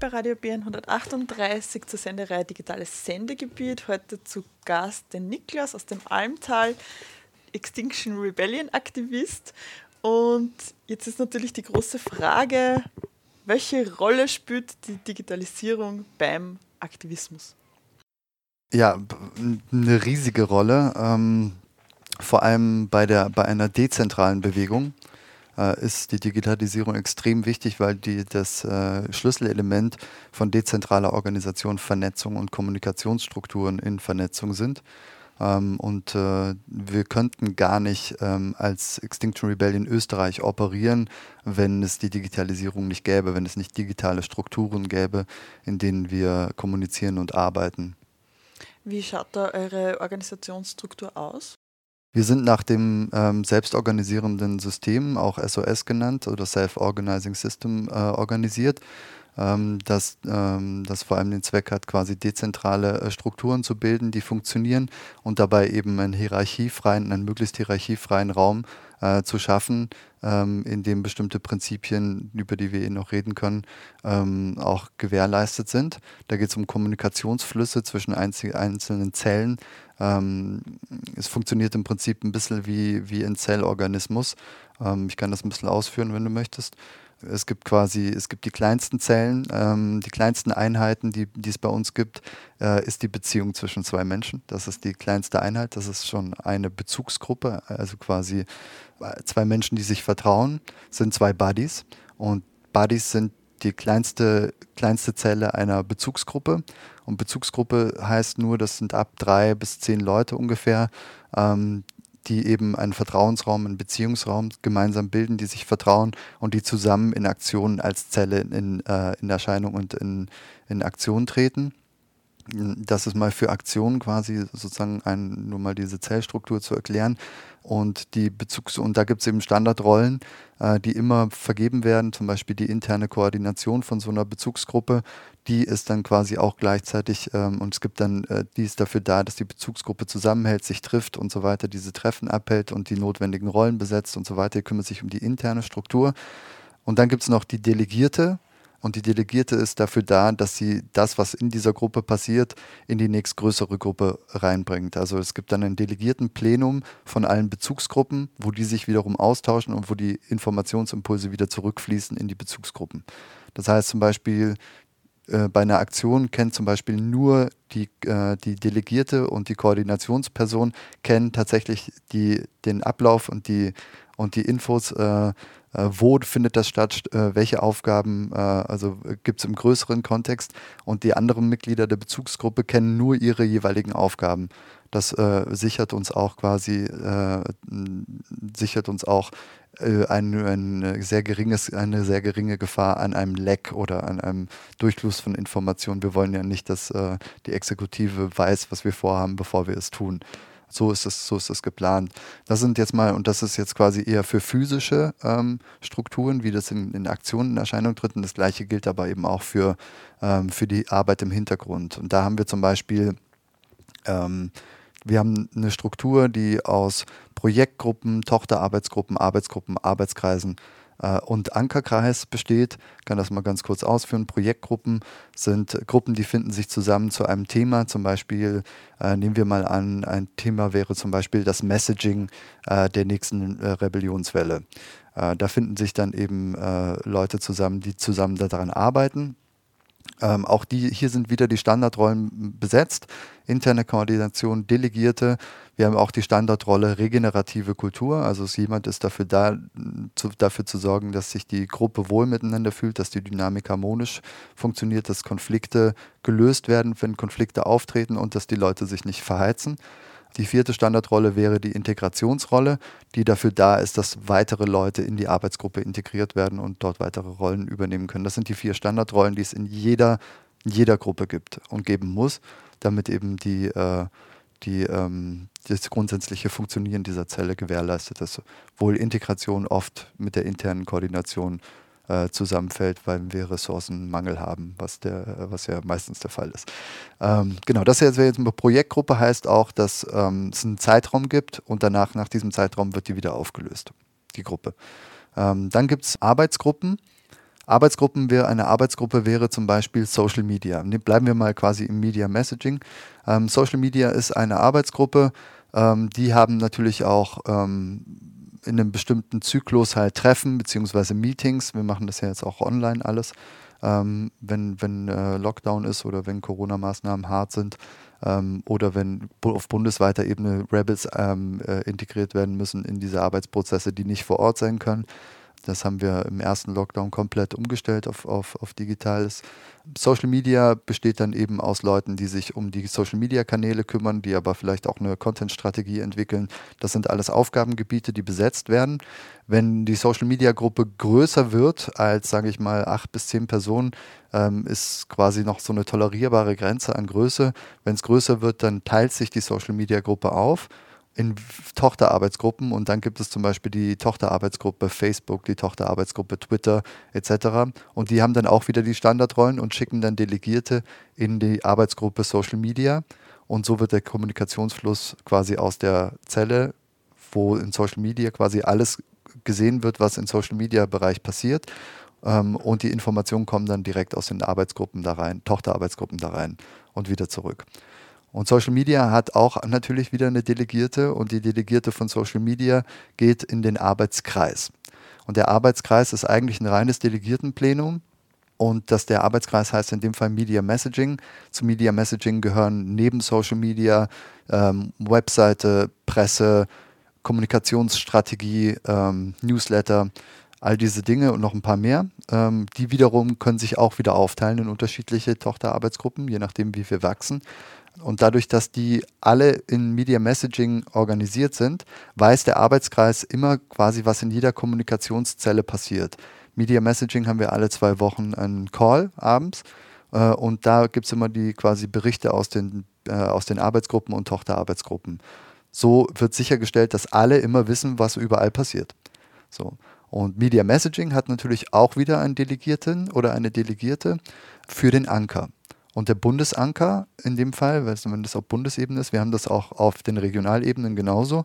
Bei Radio BN 138 zur Sendereihe Digitales Sendegebiet. Heute zu Gast den Niklas aus dem Almtal, Extinction Rebellion Aktivist. Und jetzt ist natürlich die große Frage, welche Rolle spielt die Digitalisierung beim Aktivismus? Ja, eine riesige Rolle, ähm, vor allem bei, der, bei einer dezentralen Bewegung äh, ist die Digitalisierung extrem wichtig, weil die das äh, Schlüsselelement von dezentraler Organisation, Vernetzung und Kommunikationsstrukturen in Vernetzung sind. Ähm, und äh, wir könnten gar nicht ähm, als Extinction Rebellion Österreich operieren, wenn es die Digitalisierung nicht gäbe, wenn es nicht digitale Strukturen gäbe, in denen wir kommunizieren und arbeiten. Wie schaut da eure Organisationsstruktur aus? Wir sind nach dem ähm, selbstorganisierenden System, auch SOS genannt oder Self-Organizing System, äh, organisiert, ähm, das, ähm, das vor allem den Zweck hat, quasi dezentrale äh, Strukturen zu bilden, die funktionieren und dabei eben einen hierarchiefreien, einen möglichst hierarchiefreien Raum äh, zu schaffen, ähm, in dem bestimmte Prinzipien, über die wir eh noch reden können, ähm, auch gewährleistet sind. Da geht es um Kommunikationsflüsse zwischen einzelnen Zellen, ähm, es funktioniert im Prinzip ein bisschen wie, wie ein Zellorganismus. Ähm, ich kann das ein bisschen ausführen, wenn du möchtest. Es gibt quasi, es gibt die kleinsten Zellen, ähm, die kleinsten Einheiten, die, die es bei uns gibt, äh, ist die Beziehung zwischen zwei Menschen. Das ist die kleinste Einheit, das ist schon eine Bezugsgruppe, also quasi zwei Menschen, die sich vertrauen, sind zwei Buddies. Und Buddies sind die kleinste, kleinste Zelle einer Bezugsgruppe. Und Bezugsgruppe heißt nur, das sind ab drei bis zehn Leute ungefähr, ähm, die eben einen Vertrauensraum, einen Beziehungsraum gemeinsam bilden, die sich vertrauen und die zusammen in Aktionen als Zelle in, äh, in Erscheinung und in, in Aktion treten. Das ist mal für Aktionen quasi sozusagen ein, nur mal diese Zellstruktur zu erklären. Und die Bezugs- und da gibt es eben Standardrollen, äh, die immer vergeben werden, zum Beispiel die interne Koordination von so einer Bezugsgruppe, die ist dann quasi auch gleichzeitig, ähm, und es gibt dann, äh, die ist dafür da, dass die Bezugsgruppe zusammenhält, sich trifft und so weiter, diese Treffen abhält und die notwendigen Rollen besetzt und so weiter, die kümmert sich um die interne Struktur. Und dann gibt es noch die Delegierte, und die Delegierte ist dafür da, dass sie das, was in dieser Gruppe passiert, in die nächstgrößere Gruppe reinbringt. Also es gibt dann ein Delegiertenplenum von allen Bezugsgruppen, wo die sich wiederum austauschen und wo die Informationsimpulse wieder zurückfließen in die Bezugsgruppen. Das heißt zum Beispiel, äh, bei einer Aktion kennt zum Beispiel nur die, äh, die Delegierte und die Koordinationsperson kennen tatsächlich die, den Ablauf und die, und die Infos äh, äh, wo findet das statt, äh, welche Aufgaben, äh, also gibt es im größeren Kontext und die anderen Mitglieder der Bezugsgruppe kennen nur ihre jeweiligen Aufgaben. Das äh, sichert uns auch quasi, äh, sichert uns auch äh, ein, ein sehr geringes, eine sehr geringe Gefahr an einem Leck oder an einem Durchfluss von Informationen. Wir wollen ja nicht, dass die Exekutive weiß, was wir vorhaben, bevor wir es tun. So ist es, so ist es geplant. Das sind jetzt mal, und das ist jetzt quasi eher für physische ähm, Strukturen, wie das in, in Aktionen in Erscheinung tritt. Und das gleiche gilt aber eben auch für, ähm, für die Arbeit im Hintergrund. Und da haben wir zum Beispiel, ähm, wir haben eine Struktur, die aus Projektgruppen, Tochterarbeitsgruppen, Arbeitsgruppen, Arbeitskreisen und Ankerkreis besteht. Kann das mal ganz kurz ausführen. Projektgruppen sind Gruppen, die finden sich zusammen zu einem Thema. Zum Beispiel äh, nehmen wir mal an, ein Thema wäre zum Beispiel das Messaging äh, der nächsten äh, Rebellionswelle. Äh, da finden sich dann eben äh, Leute zusammen, die zusammen daran arbeiten ähm, auch die, hier sind wieder die Standardrollen besetzt. Interne Koordination, Delegierte. Wir haben auch die Standardrolle regenerative Kultur. Also jemand ist dafür da, zu, dafür zu sorgen, dass sich die Gruppe wohl miteinander fühlt, dass die Dynamik harmonisch funktioniert, dass Konflikte gelöst werden, wenn Konflikte auftreten und dass die Leute sich nicht verheizen. Die vierte Standardrolle wäre die Integrationsrolle, die dafür da ist, dass weitere Leute in die Arbeitsgruppe integriert werden und dort weitere Rollen übernehmen können. Das sind die vier Standardrollen, die es in jeder, in jeder Gruppe gibt und geben muss, damit eben die, äh, die, ähm, das grundsätzliche Funktionieren dieser Zelle gewährleistet ist. Wohl Integration oft mit der internen Koordination äh, zusammenfällt, weil wir Ressourcenmangel haben, was, der, was ja meistens der Fall ist. Ähm, genau, das jetzt, jetzt eine Projektgruppe heißt auch, dass ähm, es einen Zeitraum gibt und danach, nach diesem Zeitraum, wird die wieder aufgelöst, die Gruppe. Ähm, dann gibt es Arbeitsgruppen. Arbeitsgruppen wäre, eine Arbeitsgruppe wäre zum Beispiel Social Media. Ne, bleiben wir mal quasi im Media Messaging. Ähm, Social Media ist eine Arbeitsgruppe, ähm, die haben natürlich auch ähm, in einem bestimmten Zyklus halt Treffen bzw. Meetings. Wir machen das ja jetzt auch online alles, ähm, wenn, wenn äh, Lockdown ist oder wenn Corona-Maßnahmen hart sind ähm, oder wenn auf bundesweiter Ebene Rebels ähm, äh, integriert werden müssen in diese Arbeitsprozesse, die nicht vor Ort sein können. Das haben wir im ersten Lockdown komplett umgestellt auf, auf, auf digitales. Social Media besteht dann eben aus Leuten, die sich um die Social Media Kanäle kümmern, die aber vielleicht auch eine Content-Strategie entwickeln. Das sind alles Aufgabengebiete, die besetzt werden. Wenn die Social Media Gruppe größer wird als, sage ich mal, acht bis zehn Personen, ähm, ist quasi noch so eine tolerierbare Grenze an Größe. Wenn es größer wird, dann teilt sich die Social Media Gruppe auf in Tochterarbeitsgruppen und dann gibt es zum Beispiel die Tochterarbeitsgruppe Facebook, die Tochterarbeitsgruppe Twitter etc. Und die haben dann auch wieder die Standardrollen und schicken dann Delegierte in die Arbeitsgruppe Social Media und so wird der Kommunikationsfluss quasi aus der Zelle, wo in Social Media quasi alles gesehen wird, was im Social Media Bereich passiert ähm, und die Informationen kommen dann direkt aus den Arbeitsgruppen da rein, Tochterarbeitsgruppen da rein und wieder zurück. Und Social Media hat auch natürlich wieder eine Delegierte und die Delegierte von Social Media geht in den Arbeitskreis. Und der Arbeitskreis ist eigentlich ein reines Delegiertenplenum. Und dass der Arbeitskreis heißt in dem Fall Media Messaging. Zu Media Messaging gehören neben Social Media ähm, Webseite, Presse, Kommunikationsstrategie, ähm, Newsletter, all diese Dinge und noch ein paar mehr. Ähm, die wiederum können sich auch wieder aufteilen in unterschiedliche Tochterarbeitsgruppen, je nachdem, wie wir wachsen. Und dadurch, dass die alle in Media Messaging organisiert sind, weiß der Arbeitskreis immer quasi, was in jeder Kommunikationszelle passiert. Media Messaging haben wir alle zwei Wochen einen Call abends äh, und da gibt es immer die quasi Berichte aus den, äh, aus den Arbeitsgruppen und Tochterarbeitsgruppen. So wird sichergestellt, dass alle immer wissen, was überall passiert. So. Und Media Messaging hat natürlich auch wieder einen Delegierten oder eine Delegierte für den Anker. Und der Bundesanker in dem Fall, wenn das auf Bundesebene ist, wir haben das auch auf den Regionalebenen genauso.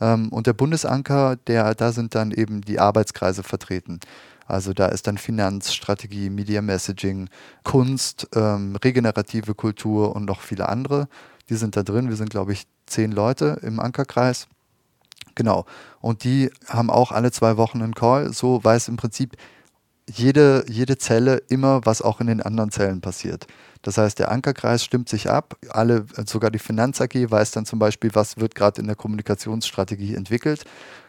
Ähm, und der Bundesanker, der, da sind dann eben die Arbeitskreise vertreten. Also da ist dann Finanzstrategie, Media Messaging, Kunst, ähm, regenerative Kultur und noch viele andere. Die sind da drin. Wir sind, glaube ich, zehn Leute im Ankerkreis. Genau. Und die haben auch alle zwei Wochen einen Call. So weiß im Prinzip jede, jede Zelle immer, was auch in den anderen Zellen passiert. Das heißt, der Ankerkreis stimmt sich ab. Alle, sogar die Finanz AG weiß dann zum Beispiel, was wird gerade in der Kommunikationsstrategie entwickelt.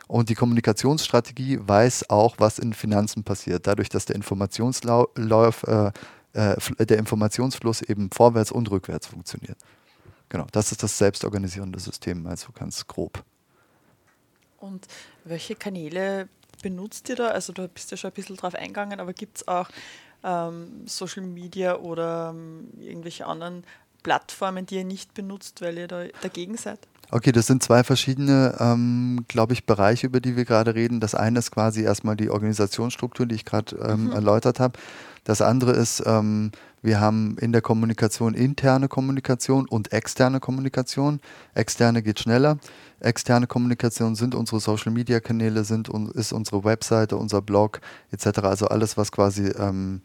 Und die Kommunikationsstrategie weiß auch, was in Finanzen passiert. Dadurch, dass der Informationslauf, äh, äh, der Informationsfluss eben vorwärts und rückwärts funktioniert. Genau, das ist das selbstorganisierende System, also ganz grob. Und welche Kanäle benutzt ihr da? Also du bist ja schon ein bisschen drauf eingegangen, aber gibt es auch ähm, Social Media oder ähm, irgendwelche anderen Plattformen, die ihr nicht benutzt, weil ihr da dagegen seid? Okay, das sind zwei verschiedene, ähm, glaube ich, Bereiche, über die wir gerade reden. Das eine ist quasi erstmal die Organisationsstruktur, die ich gerade ähm, mhm. erläutert habe. Das andere ist, ähm, wir haben in der Kommunikation interne Kommunikation und externe Kommunikation. Externe geht schneller. Externe Kommunikation sind unsere Social Media Kanäle, sind, ist unsere Webseite, unser Blog etc. Also alles, was quasi ähm,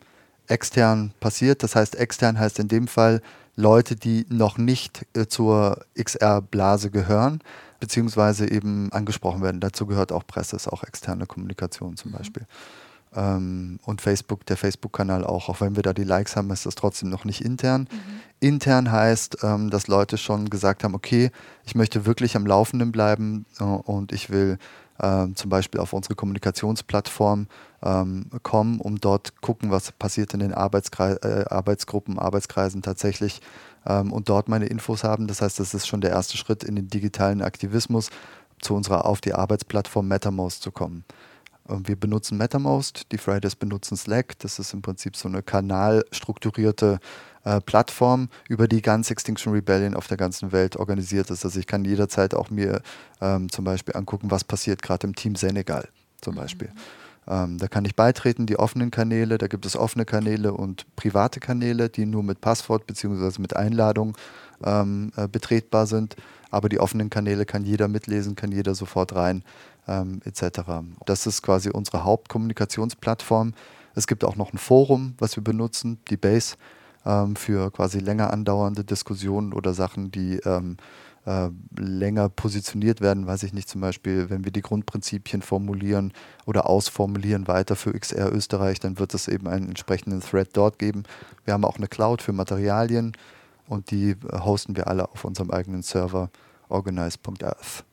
extern passiert. Das heißt, extern heißt in dem Fall Leute, die noch nicht äh, zur XR-Blase gehören, beziehungsweise eben angesprochen werden. Dazu gehört auch Presse, ist auch externe Kommunikation zum mhm. Beispiel. Ähm, und Facebook, der Facebook-Kanal auch, auch wenn wir da die Likes haben, ist das trotzdem noch nicht intern. Mhm. Intern heißt, ähm, dass Leute schon gesagt haben, okay, ich möchte wirklich am Laufenden bleiben äh, und ich will äh, zum Beispiel auf unsere Kommunikationsplattform ähm, kommen, um dort gucken, was passiert in den Arbeitskreis, äh, Arbeitsgruppen, Arbeitskreisen tatsächlich ähm, und dort meine Infos haben. Das heißt, das ist schon der erste Schritt in den digitalen Aktivismus, zu unserer auf die Arbeitsplattform MetaMost zu kommen. Ähm, wir benutzen MetaMost, die Fridays benutzen Slack. Das ist im Prinzip so eine kanalstrukturierte äh, Plattform, über die ganz Extinction Rebellion auf der ganzen Welt organisiert ist. Also ich kann jederzeit auch mir ähm, zum Beispiel angucken, was passiert gerade im Team Senegal zum mhm. Beispiel. Ähm, da kann ich beitreten, die offenen Kanäle, da gibt es offene Kanäle und private Kanäle, die nur mit Passwort bzw. mit Einladung ähm, äh, betretbar sind. Aber die offenen Kanäle kann jeder mitlesen, kann jeder sofort rein ähm, etc. Das ist quasi unsere Hauptkommunikationsplattform. Es gibt auch noch ein Forum, was wir benutzen, die Base, ähm, für quasi länger andauernde Diskussionen oder Sachen, die ähm, äh, länger positioniert werden, weiß ich nicht, zum Beispiel, wenn wir die Grundprinzipien formulieren oder ausformulieren weiter für XR Österreich, dann wird es eben einen entsprechenden Thread dort geben. Wir haben auch eine Cloud für Materialien und die äh, hosten wir alle auf unserem eigenen Server organize.earth.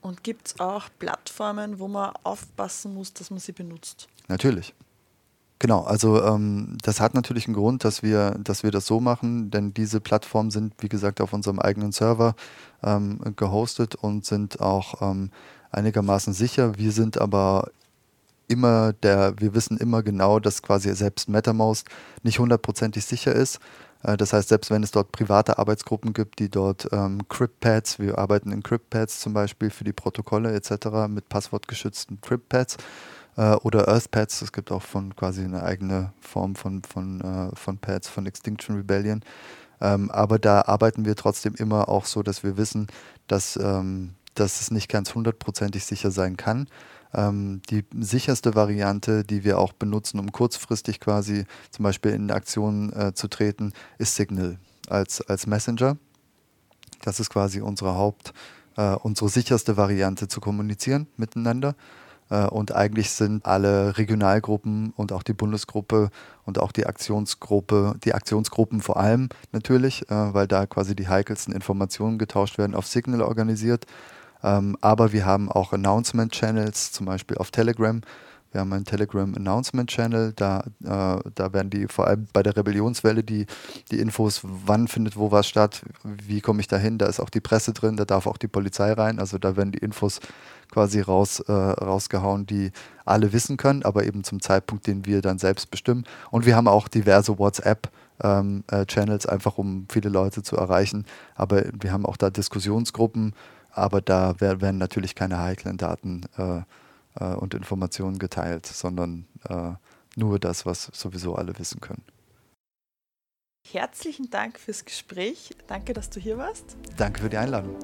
Und gibt es auch Plattformen, wo man aufpassen muss, dass man sie benutzt? Natürlich. Genau, also ähm, das hat natürlich einen Grund, dass wir, dass wir das so machen, denn diese Plattformen sind, wie gesagt, auf unserem eigenen Server ähm, gehostet und sind auch ähm, einigermaßen sicher. Wir sind aber immer der, wir wissen immer genau, dass quasi selbst MetaMost nicht hundertprozentig sicher ist. Äh, das heißt, selbst wenn es dort private Arbeitsgruppen gibt, die dort ähm, CryptPads, wir arbeiten in CryptPads zum Beispiel für die Protokolle etc. mit passwortgeschützten CryptPads, äh, oder EarthPads. Es gibt auch von quasi eine eigene Form von, von, äh, von Pads von Extinction Rebellion. Ähm, aber da arbeiten wir trotzdem immer auch so, dass wir wissen, dass, ähm, dass es nicht ganz hundertprozentig sicher sein kann. Ähm, die sicherste Variante, die wir auch benutzen, um kurzfristig quasi zum Beispiel in Aktion äh, zu treten, ist Signal als, als Messenger. Das ist quasi unsere Haupt, äh, unsere sicherste Variante zu kommunizieren miteinander. Äh, und eigentlich sind alle Regionalgruppen und auch die Bundesgruppe und auch die Aktionsgruppe, die Aktionsgruppen vor allem natürlich, äh, weil da quasi die heikelsten Informationen getauscht werden, auf Signal organisiert. Ähm, aber wir haben auch Announcement-Channels, zum Beispiel auf Telegram, wir haben einen Telegram Announcement Channel, da, äh, da werden die vor allem bei der Rebellionswelle die, die Infos, wann findet wo was statt, wie komme ich da hin, da ist auch die Presse drin, da darf auch die Polizei rein, also da werden die Infos quasi raus, äh, rausgehauen, die alle wissen können, aber eben zum Zeitpunkt, den wir dann selbst bestimmen. Und wir haben auch diverse WhatsApp ähm, äh, Channels, einfach um viele Leute zu erreichen, aber wir haben auch da Diskussionsgruppen, aber da werden natürlich keine heiklen Daten äh, äh, und Informationen geteilt, sondern äh, nur das, was sowieso alle wissen können. Herzlichen Dank fürs Gespräch. Danke, dass du hier warst. Danke für die Einladung.